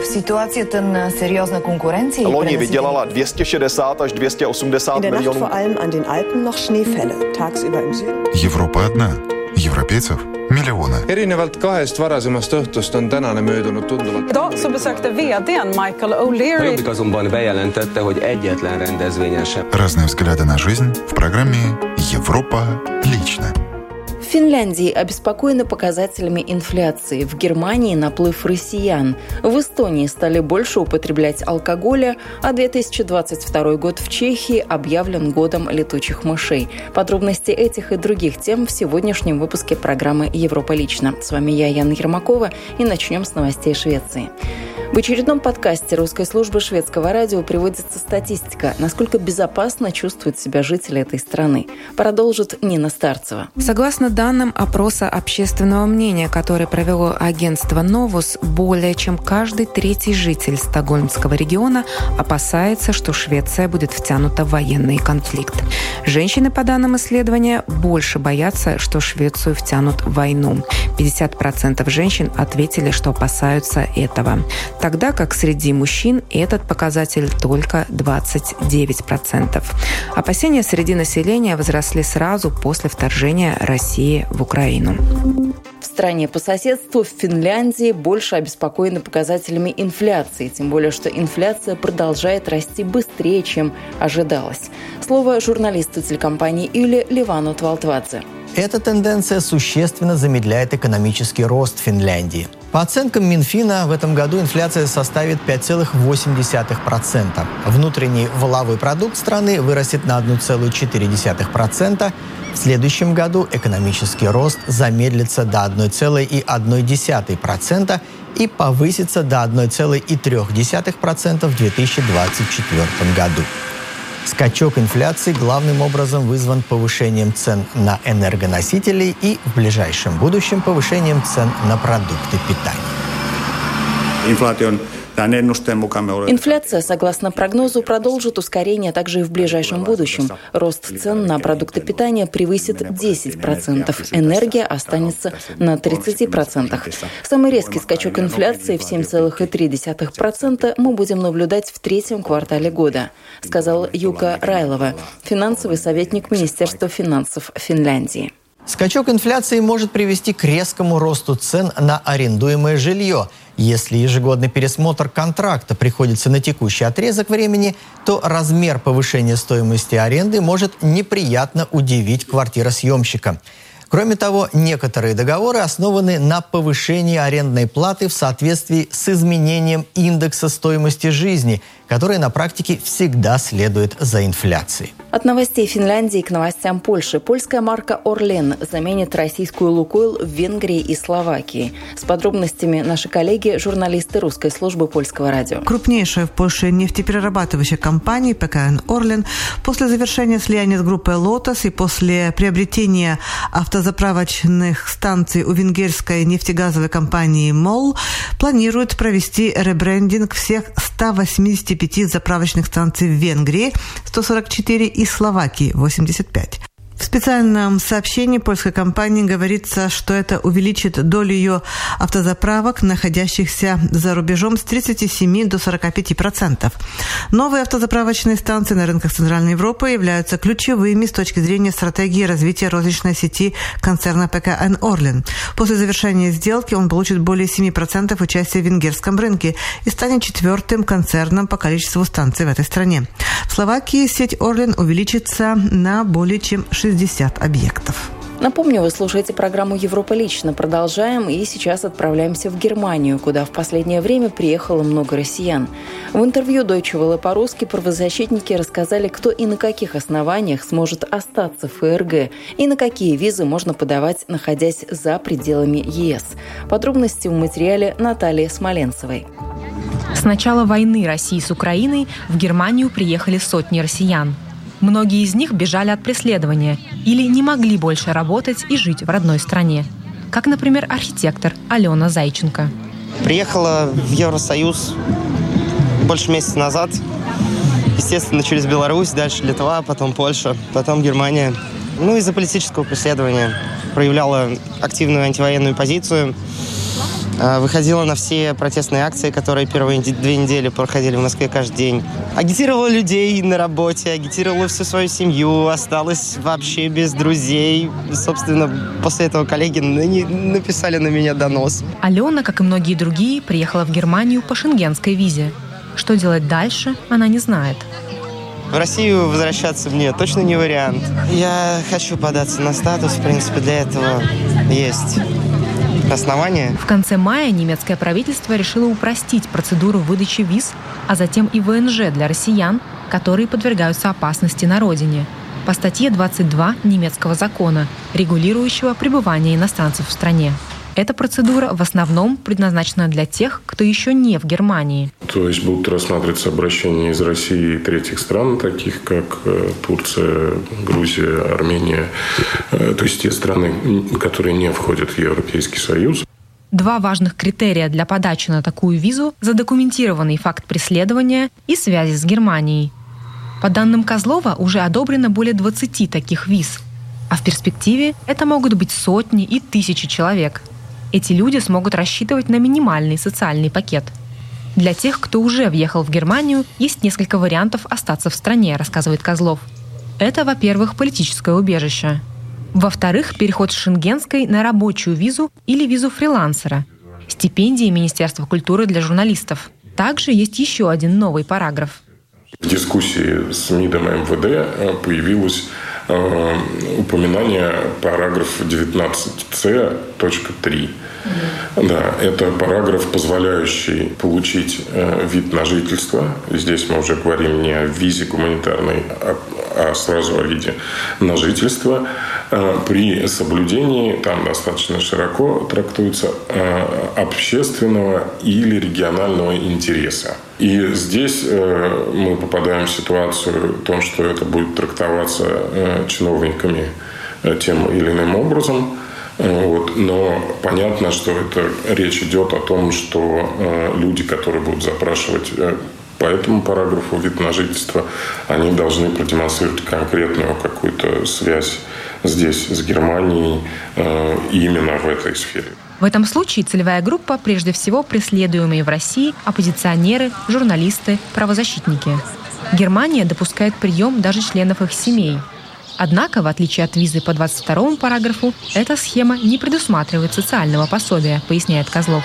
v situaci ten seriózna konkurenci. Loni vydělala 260 až 280 In der Nacht milionů. vor allem an den Alpen noch Schneefälle. Tagsüber im Süden. Европа одна. Европейцев миллионы. erinevalt kahest varasemast õhtust on tänane möödunud tunduvalt. Idag så besökte vdn Michael O'Leary Jobbik azonban bejelentette, hogy egyetlen rendezvényen sem Разные взгляды на жизнь в программе «Европа лично». Финляндии обеспокоены показателями инфляции. В Германии наплыв россиян. В Эстонии стали больше употреблять алкоголя, а 2022 год в Чехии объявлен годом летучих мышей. Подробности этих и других тем в сегодняшнем выпуске программы «Европа лично». С вами я, Яна Ермакова, и начнем с новостей Швеции. В очередном подкасте русской службы шведского радио приводится статистика, насколько безопасно чувствуют себя жители этой страны. Продолжит Нина Старцева. Согласно данным опроса общественного мнения, который провело агентство «Новус», более чем каждый третий житель Стокгольмского региона опасается, что Швеция будет втянута в военный конфликт. Женщины, по данным исследования, больше боятся, что Швецию втянут в войну. 50% женщин ответили, что опасаются этого. Тогда как среди мужчин этот показатель только 29%. Опасения среди населения возросли сразу после вторжения России в Украину. В стране по соседству, в Финляндии, больше обеспокоены показателями инфляции, тем более, что инфляция продолжает расти быстрее, чем ожидалось. Слово журналисту телекомпании Юли Ливану Твалтвадзе. Эта тенденция существенно замедляет экономический рост Финляндии. По оценкам Минфина, в этом году инфляция составит 5,8%. Внутренний валовой продукт страны вырастет на 1,4%. В следующем году экономический рост замедлится до 1,1% и повысится до 1,3% в 2024 году. Скачок инфляции главным образом вызван повышением цен на энергоносители и в ближайшем будущем повышением цен на продукты питания. Inflaation Инфляция, согласно прогнозу, продолжит ускорение также и в ближайшем будущем. Рост цен на продукты питания превысит 10%. Энергия останется на 30%. Самый резкий скачок инфляции в 7,3% мы будем наблюдать в третьем квартале года, сказал Юка Райлова, финансовый советник Министерства финансов Финляндии. Скачок инфляции может привести к резкому росту цен на арендуемое жилье. Если ежегодный пересмотр контракта приходится на текущий отрезок времени, то размер повышения стоимости аренды может неприятно удивить квартиросъемщика. Кроме того, некоторые договоры основаны на повышении арендной платы в соответствии с изменением индекса стоимости жизни, который на практике всегда следует за инфляцией. От новостей Финляндии к новостям Польши. Польская марка «Орлен» заменит российскую «Лукойл» в Венгрии и Словакии. С подробностями наши коллеги, журналисты русской службы польского радио. Крупнейшая в Польше нефтеперерабатывающая компания ПКН «Орлен» после завершения слияния с группой «Лотос» и после приобретения автозаправочных станций у венгерской нефтегазовой компании «МОЛ» планирует провести ребрендинг всех 185 заправочных станций в Венгрии, 144 и Словакии, 85. В специальном сообщении польской компании говорится, что это увеличит долю ее автозаправок, находящихся за рубежом, с 37 до 45 процентов. Новые автозаправочные станции на рынках Центральной Европы являются ключевыми с точки зрения стратегии развития розничной сети концерна ПКН «Орлен». После завершения сделки он получит более 7 процентов участия в венгерском рынке и станет четвертым концерном по количеству станций в этой стране. В Словакии сеть «Орлен» увеличится на более чем 60 объектов. Напомню, вы слушаете программу «Европа лично». Продолжаем и сейчас отправляемся в Германию, куда в последнее время приехало много россиян. В интервью Deutsche Welle по-русски правозащитники рассказали, кто и на каких основаниях сможет остаться в ФРГ и на какие визы можно подавать, находясь за пределами ЕС. Подробности в материале Натальи Смоленцевой. С начала войны России с Украиной в Германию приехали сотни россиян. Многие из них бежали от преследования или не могли больше работать и жить в родной стране. Как, например, архитектор Алена Зайченко. Приехала в Евросоюз больше месяца назад. Естественно, через Беларусь, дальше Литва, потом Польша, потом Германия. Ну, из-за политического преследования проявляла активную антивоенную позицию. А, выходила на все протестные акции, которые первые две недели проходили в Москве каждый день. Агитировала людей на работе, агитировала всю свою семью, осталась вообще без друзей. Собственно, после этого коллеги написали на меня донос. Алена, как и многие другие, приехала в Германию по шенгенской визе. Что делать дальше, она не знает. В Россию возвращаться мне точно не вариант. Я хочу податься на статус, в принципе, для этого есть основания. В конце мая немецкое правительство решило упростить процедуру выдачи виз, а затем и ВНЖ для россиян, которые подвергаются опасности на родине. По статье 22 немецкого закона, регулирующего пребывание иностранцев в стране. Эта процедура в основном предназначена для тех, кто еще не в Германии. То есть будут рассматриваться обращения из России и третьих стран, таких как э, Турция, Грузия, Армения, э, то есть те страны, которые не входят в Европейский Союз. Два важных критерия для подачи на такую визу – задокументированный факт преследования и связи с Германией. По данным Козлова, уже одобрено более 20 таких виз, а в перспективе это могут быть сотни и тысячи человек – эти люди смогут рассчитывать на минимальный социальный пакет. Для тех, кто уже въехал в Германию, есть несколько вариантов остаться в стране, рассказывает Козлов. Это, во-первых, политическое убежище. Во-вторых, переход с шенгенской на рабочую визу или визу фрилансера. Стипендии Министерства культуры для журналистов. Также есть еще один новый параграф. В дискуссии с МИДом МВД э, появилось э, упоминание параграфа 19c.3 да, это параграф, позволяющий получить э, вид на жительство. Здесь мы уже говорим не о визе гуманитарной, а, а сразу о виде на жительство. Э, при соблюдении, там достаточно широко трактуется, э, общественного или регионального интереса. И здесь мы попадаем в ситуацию в том, что это будет трактоваться чиновниками тем или иным образом – вот. Но понятно, что это речь идет о том, что э, люди, которые будут запрашивать э, по этому параграфу вид на жительство, они должны продемонстрировать конкретную какую-то связь здесь с Германией э, именно в этой сфере. В этом случае целевая группа прежде всего преследуемые в России оппозиционеры, журналисты, правозащитники. Германия допускает прием даже членов их семей – Однако, в отличие от визы по 22 параграфу, эта схема не предусматривает социального пособия, поясняет Козлов.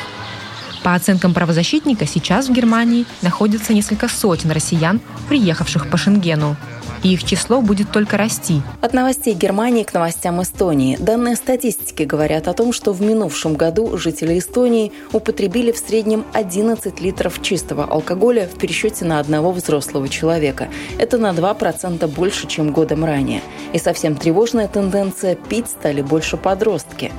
По оценкам правозащитника, сейчас в Германии находится несколько сотен россиян, приехавших по Шенгену и их число будет только расти. От новостей Германии к новостям Эстонии. Данные статистики говорят о том, что в минувшем году жители Эстонии употребили в среднем 11 литров чистого алкоголя в пересчете на одного взрослого человека. Это на 2% больше, чем годом ранее. И совсем тревожная тенденция – пить стали больше подростки.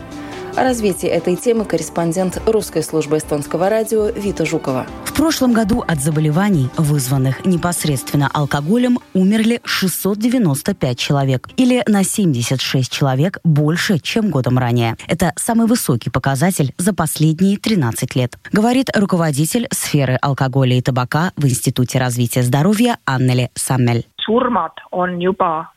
О развитии этой темы корреспондент русской службы эстонского радио Вита Жукова. В прошлом году от заболеваний, вызванных непосредственно алкоголем, умерли 695 человек, или на 76 человек больше, чем годом ранее. Это самый высокий показатель за последние 13 лет, говорит руководитель сферы алкоголя и табака в Институте развития здоровья Аннели Саммель. surmad on juba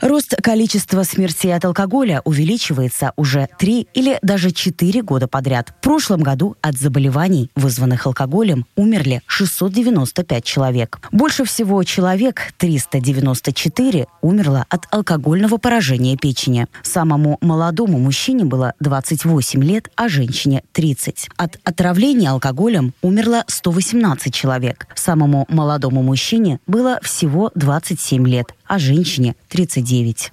Рост количества смертей от алкоголя увеличивается уже три или даже четыре года подряд. В прошлом году от заболеваний, вызванных алкоголем, умерли 695 человек. Больше всего человек, 394, умерло от алкогольного поражения печени. Самому молодому мужчине было 28 лет, а женщине 30. От отравления алкоголем умерло 118 человек. Самому молодому мужчине было всего 27 лет, а женщине 39.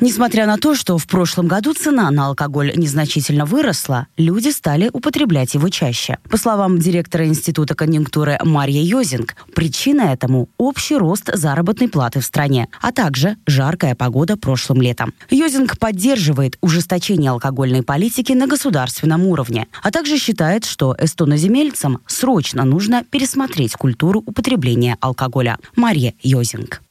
Несмотря на то, что в прошлом году цена на алкоголь незначительно выросла, люди стали употреблять его чаще. По словам директора Института конъюнктуры Марья Йозинг, причина этому – общий рост заработной платы в стране, а также жаркая погода прошлым летом. Йозинг поддерживает ужесточение алкогольной политики на государственном уровне, а также считает, что эстоноземельцам срочно нужно пересмотреть культуру употребления алкоголя. Марья Йозинг.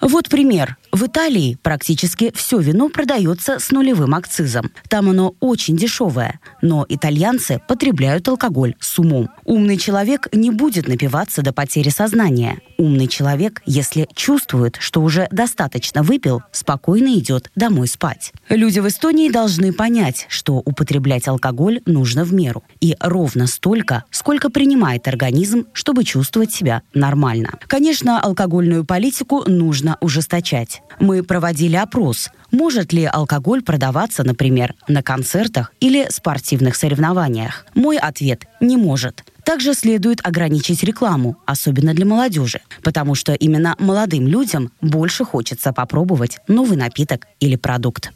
Вот пример. В Италии практически все вино продается с нулевым акцизом. Там оно очень дешевое. Но итальянцы потребляют алкоголь с умом. Умный человек не будет напиваться до потери сознания. Умный человек, если чувствует, что уже достаточно выпил, спокойно идет домой спать. Люди в Эстонии должны понять, что употреблять алкоголь нужно в меру. И ровно столько, сколько принимает организм, чтобы чувствовать себя нормально. Конечно, алкогольную политику нужно ужесточать. Мы проводили опрос, может ли алкоголь продаваться, например, на концертах или спортивных соревнованиях. Мой ответ – не может. Также следует ограничить рекламу, особенно для молодежи, потому что именно молодым людям больше хочется попробовать новый напиток или продукт.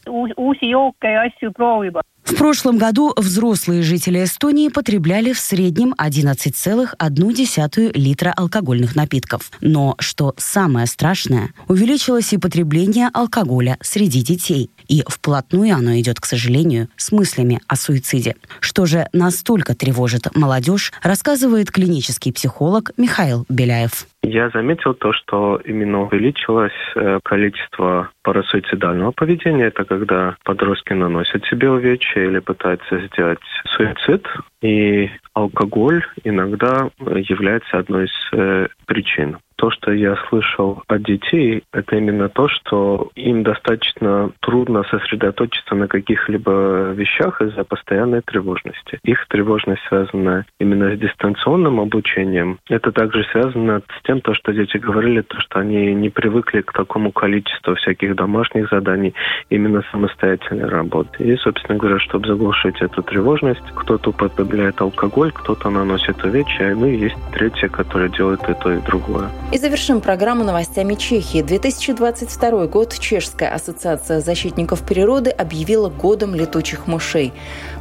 В прошлом году взрослые жители Эстонии потребляли в среднем 11,1 литра алкогольных напитков. Но, что самое страшное, увеличилось и потребление алкоголя среди детей. И вплотную оно идет, к сожалению, с мыслями о суициде. Что же настолько тревожит молодежь, рассказывает клинический психолог Михаил Беляев. Я заметил то, что именно увеличилось э, количество парасуицидального поведения. Это когда подростки наносят себе увечья или пытаются сделать суицид. И алкоголь иногда является одной из э, причин то, что я слышал от детей, это именно то, что им достаточно трудно сосредоточиться на каких-либо вещах из-за постоянной тревожности. Их тревожность связана именно с дистанционным обучением. Это также связано с тем, то, что дети говорили, то, что они не привыкли к такому количеству всяких домашних заданий, именно самостоятельной работы. И, собственно говоря, чтобы заглушить эту тревожность, кто-то употребляет алкоголь, кто-то наносит увечья, ну и есть третье, которое делает и то, и другое. И завершим программу новостями Чехии. 2022 год Чешская ассоциация защитников природы объявила годом летучих мышей.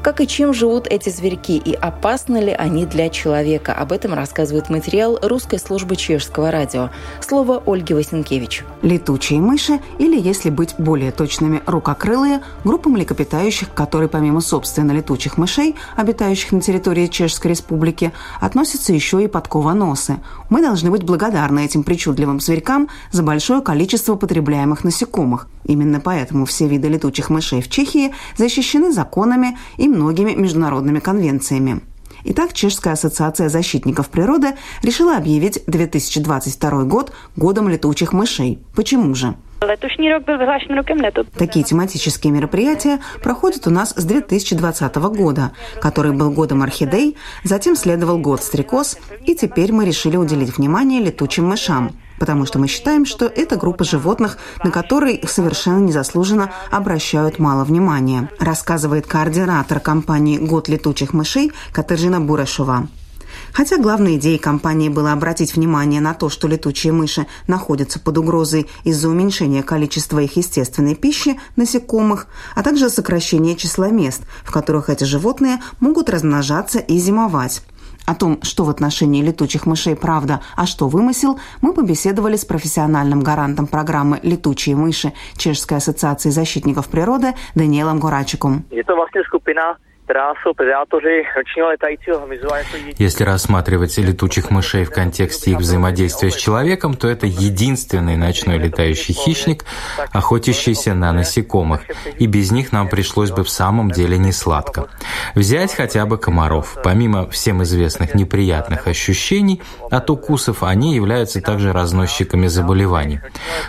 Как и чем живут эти зверьки и опасны ли они для человека? Об этом рассказывает материал русской службы чешского радио. Слово Ольги Васенкевич. Летучие мыши, или, если быть более точными, рукокрылые, группа млекопитающих, которые помимо собственно летучих мышей, обитающих на территории Чешской Республики, относятся еще и подкованосы. Мы должны быть благодарны благодарны этим причудливым зверькам за большое количество потребляемых насекомых. Именно поэтому все виды летучих мышей в Чехии защищены законами и многими международными конвенциями. Итак, Чешская ассоциация защитников природы решила объявить 2022 год годом летучих мышей. Почему же? Такие тематические мероприятия проходят у нас с 2020 года, который был годом орхидей, затем следовал год стрекоз, и теперь мы решили уделить внимание летучим мышам потому что мы считаем, что это группа животных, на которые совершенно незаслуженно обращают мало внимания, рассказывает координатор компании «Год летучих мышей» Катержина Бурашова. Хотя главной идеей компании было обратить внимание на то, что летучие мыши находятся под угрозой из-за уменьшения количества их естественной пищи, насекомых, а также сокращения числа мест, в которых эти животные могут размножаться и зимовать. О том, что в отношении летучих мышей правда, а что вымысел, мы побеседовали с профессиональным гарантом программы «Летучие мыши» Чешской ассоциации защитников природы Даниэлом Горачиком. Это если рассматривать летучих мышей в контексте их взаимодействия с человеком, то это единственный ночной летающий хищник, охотящийся на насекомых, и без них нам пришлось бы в самом деле не сладко. Взять хотя бы комаров. Помимо всем известных неприятных ощущений от укусов, они являются также разносчиками заболеваний.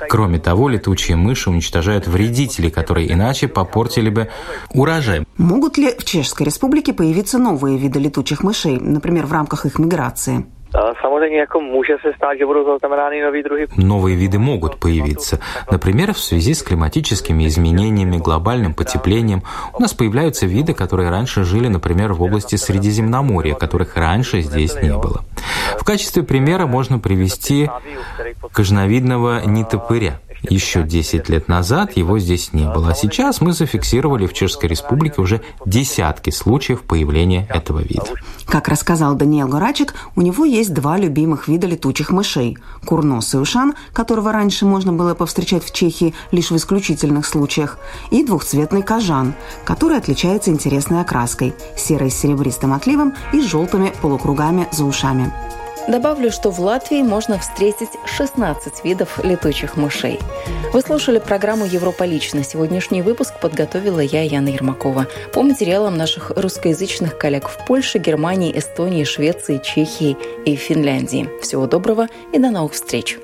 Кроме того, летучие мыши уничтожают вредителей, которые иначе попортили бы урожай. Могут ли в Чешской Чешской Республике появиться новые виды летучих мышей, например, в рамках их миграции? Новые виды могут появиться. Например, в связи с климатическими изменениями, глобальным потеплением. У нас появляются виды, которые раньше жили, например, в области Средиземноморья, которых раньше здесь не было. В качестве примера можно привести кожновидного нитопыря. Еще 10 лет назад его здесь не было, а сейчас мы зафиксировали в Чешской Республике уже десятки случаев появления этого вида. Как рассказал Даниэл Горачик, у него есть два любимых вида летучих мышей. Курносый ушан, которого раньше можно было повстречать в Чехии лишь в исключительных случаях, и двухцветный кожан, который отличается интересной окраской – серой с серебристым отливом и желтыми полукругами за ушами. Добавлю, что в Латвии можно встретить 16 видов летучих мышей. Вы слушали программу «Европа лично». Сегодняшний выпуск подготовила я, Яна Ермакова. По материалам наших русскоязычных коллег в Польше, Германии, Эстонии, Швеции, Чехии и Финляндии. Всего доброго и до новых встреч!